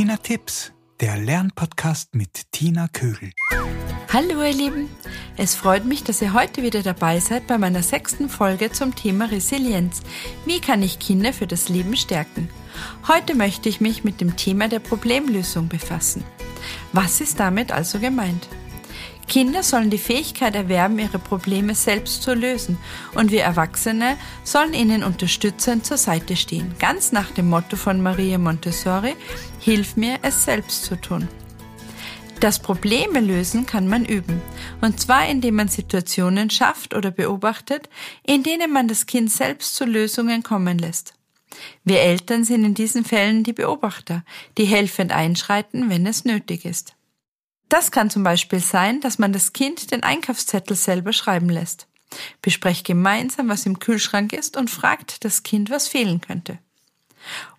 Tipps, der Lernpodcast mit Tina Kögel. Hallo ihr Lieben, es freut mich, dass ihr heute wieder dabei seid bei meiner sechsten Folge zum Thema Resilienz. Wie kann ich Kinder für das Leben stärken? Heute möchte ich mich mit dem Thema der Problemlösung befassen. Was ist damit also gemeint? Kinder sollen die Fähigkeit erwerben, ihre Probleme selbst zu lösen und wir Erwachsene sollen ihnen unterstützend zur Seite stehen, ganz nach dem Motto von Maria Montessori, Hilf mir, es selbst zu tun. Das Probleme lösen kann man üben, und zwar indem man Situationen schafft oder beobachtet, in denen man das Kind selbst zu Lösungen kommen lässt. Wir Eltern sind in diesen Fällen die Beobachter, die helfend einschreiten, wenn es nötig ist. Das kann zum Beispiel sein, dass man das Kind den Einkaufszettel selber schreiben lässt. Besprecht gemeinsam, was im Kühlschrank ist und fragt das Kind, was fehlen könnte.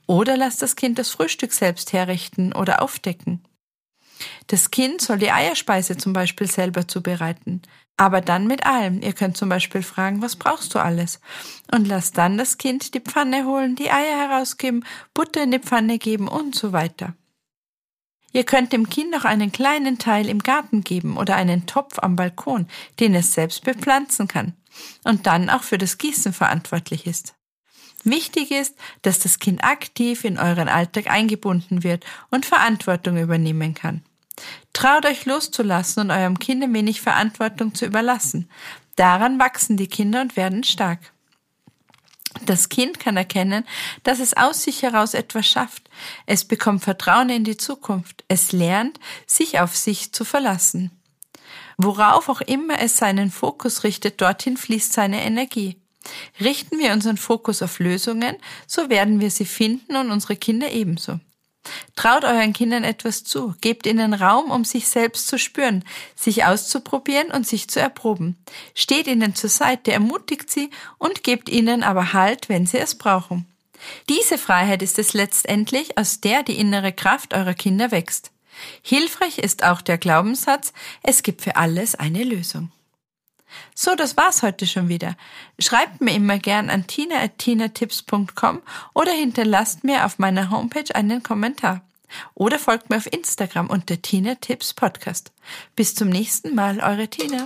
Oder lasst das Kind das Frühstück selbst herrichten oder aufdecken. Das Kind soll die Eierspeise zum Beispiel selber zubereiten, aber dann mit allem. Ihr könnt zum Beispiel fragen, was brauchst du alles? Und lasst dann das Kind die Pfanne holen, die Eier herausgeben, Butter in die Pfanne geben und so weiter. Ihr könnt dem Kind auch einen kleinen Teil im Garten geben oder einen Topf am Balkon, den es selbst bepflanzen kann und dann auch für das Gießen verantwortlich ist. Wichtig ist, dass das Kind aktiv in euren Alltag eingebunden wird und Verantwortung übernehmen kann. Traut euch loszulassen und eurem Kind ein wenig Verantwortung zu überlassen. Daran wachsen die Kinder und werden stark. Das Kind kann erkennen, dass es aus sich heraus etwas schafft. Es bekommt Vertrauen in die Zukunft. Es lernt, sich auf sich zu verlassen. Worauf auch immer es seinen Fokus richtet, dorthin fließt seine Energie. Richten wir unseren Fokus auf Lösungen, so werden wir sie finden und unsere Kinder ebenso. Traut euren Kindern etwas zu, gebt ihnen Raum, um sich selbst zu spüren, sich auszuprobieren und sich zu erproben. Steht ihnen zur Seite, ermutigt sie und gebt ihnen aber Halt, wenn sie es brauchen. Diese Freiheit ist es letztendlich, aus der die innere Kraft eurer Kinder wächst. Hilfreich ist auch der Glaubenssatz, es gibt für alles eine Lösung. So, das war's heute schon wieder. Schreibt mir immer gern an tina.tinatips.com oder hinterlasst mir auf meiner Homepage einen Kommentar. Oder folgt mir auf Instagram unter Tina Tipps Podcast. Bis zum nächsten Mal, eure Tina.